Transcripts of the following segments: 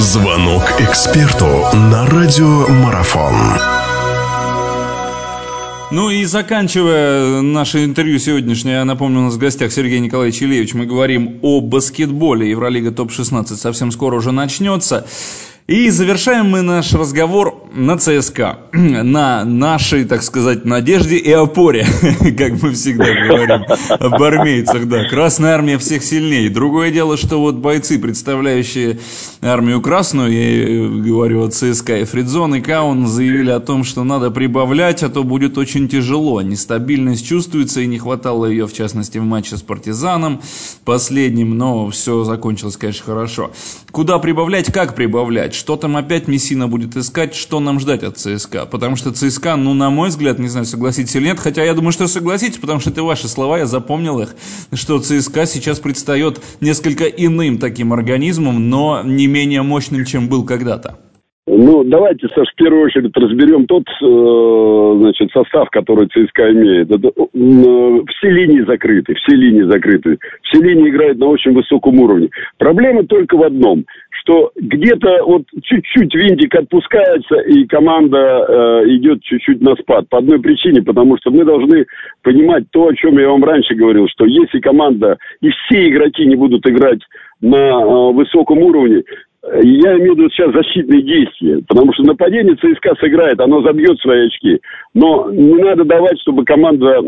Звонок эксперту на радиомарафон. Ну и заканчивая наше интервью сегодняшнее, я напомню, у нас в гостях Сергей Николаевич Ильевич, мы говорим о баскетболе. Евролига ТОП-16 совсем скоро уже начнется. И завершаем мы наш разговор на ЦСКА, на нашей, так сказать, надежде и опоре, как мы всегда говорим об армейцах, да. Красная армия всех сильнее. Другое дело, что вот бойцы, представляющие армию красную, я говорю о ЦСКА и Фридзон и Каун, заявили о том, что надо прибавлять, а то будет очень тяжело. Нестабильность чувствуется, и не хватало ее, в частности, в матче с Партизаном последним, но все закончилось, конечно, хорошо. Куда прибавлять, как прибавлять? что там опять Мессина будет искать, что нам ждать от ЦСКА. Потому что ЦСКА, ну, на мой взгляд, не знаю, согласитесь или нет, хотя я думаю, что согласитесь, потому что это ваши слова, я запомнил их, что ЦСКА сейчас предстает несколько иным таким организмом, но не менее мощным, чем был когда-то. Ну, давайте, Саш, в первую очередь разберем тот э, значит, состав, который ЦСКА имеет. Э, все линии закрыты, все линии закрыты. Все линии играют на очень высоком уровне. Проблема только в одном – что где-то вот чуть-чуть винтик отпускается, и команда э, идет чуть-чуть на спад. По одной причине, потому что мы должны понимать то, о чем я вам раньше говорил, что если команда и все игроки не будут играть на э, высоком уровне, я имею в виду сейчас защитные действия, потому что нападение ЦСКА сыграет, оно забьет свои очки. Но не надо давать, чтобы команда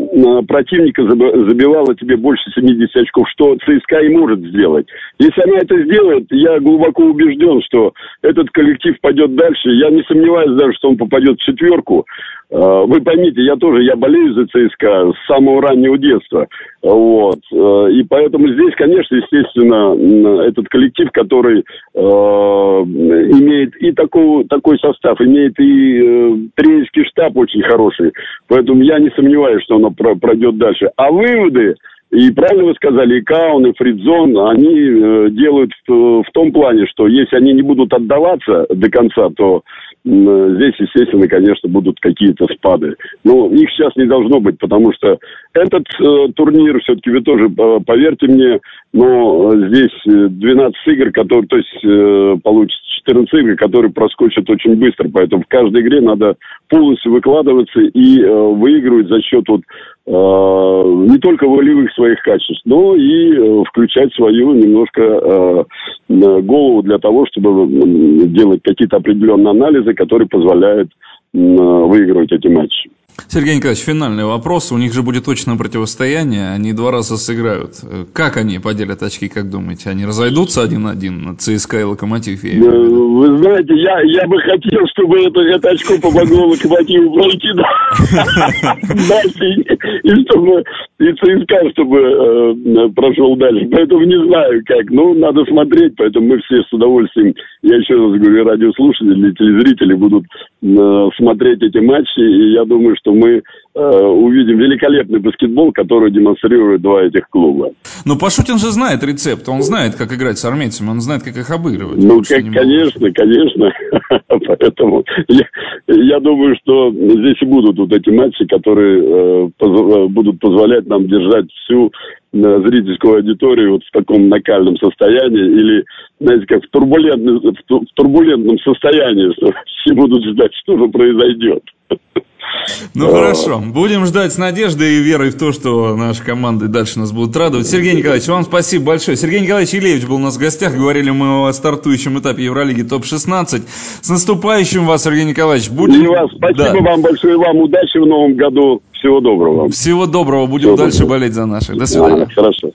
противника забивала тебе больше 70 очков, что ЦСКА и может сделать. Если она это сделает, я глубоко убежден, что этот коллектив пойдет дальше. Я не сомневаюсь даже, что он попадет в четверку. А, вы поймите, я тоже, я болею за ЦСКА с самого раннего детства. Вот. А, и поэтому здесь, конечно, естественно, этот коллектив, который э, имеет и такой, такой состав, имеет и э, тренерский штаб очень хороший. Поэтому я не сомневаюсь, что оно пройдет дальше. А выводы, и правильно вы сказали, и Каун, и Фридзон, они э, делают в, в том плане, что если они не будут отдаваться до конца, то здесь, естественно, конечно, будут какие-то спады. Но их сейчас не должно быть, потому что этот э, турнир, все-таки вы тоже э, поверьте мне, но здесь 12 игр, которые, то есть э, получится 14 игр, которые проскочат очень быстро. Поэтому в каждой игре надо полностью выкладываться и э, выигрывать за счет вот, э, не только волевых своих качеств, но и э, включать свою немножко э, голову для того, чтобы делать какие-то определенные анализы, которые позволяют э, выигрывать эти матчи. Сергей Николаевич, финальный вопрос. У них же будет точное противостояние. Они два раза сыграют. Как они поделят очки, как думаете? Они разойдутся один-один на ЦСКА и Локомотив? Я Вы знаете, я, я бы хотел, чтобы это, это очко помогло Локомотиву пройти дальше. И чтобы и ЦСКА, чтобы э, прошел дальше. Поэтому не знаю как. Ну, надо смотреть. Поэтому мы все с удовольствием, я еще раз говорю, радиослушатели, телезрители будут э, смотреть эти матчи. И я думаю, что мы э, увидим великолепный баскетбол, который демонстрирует два этих клуба. Но Пашутин же знает рецепт, он знает, как играть с армейцами, он знает, как их обыгрывать. Ну, как, конечно, конечно. Поэтому я, я думаю, что здесь и будут вот эти матчи, которые э, поз, будут позволять нам держать всю э, зрительскую аудиторию вот в таком накальном состоянии или, знаете, как в, турбулентном, в турбулентном состоянии, что все будут ждать, что же произойдет. Ну хорошо, будем ждать с надеждой и верой в то, что наши команды дальше нас будут радовать. Сергей Николаевич, вам спасибо большое. Сергей Николаевич Илевич был у нас в гостях, говорили мы о стартующем этапе Евролиги ТОП-16. С наступающим вас, Сергей Николаевич. Будем... И вас, спасибо да. вам большое, вам удачи в новом году. Всего доброго. Всего доброго, будем Всего дальше доброго. болеть за наших. До свидания. А, хорошо.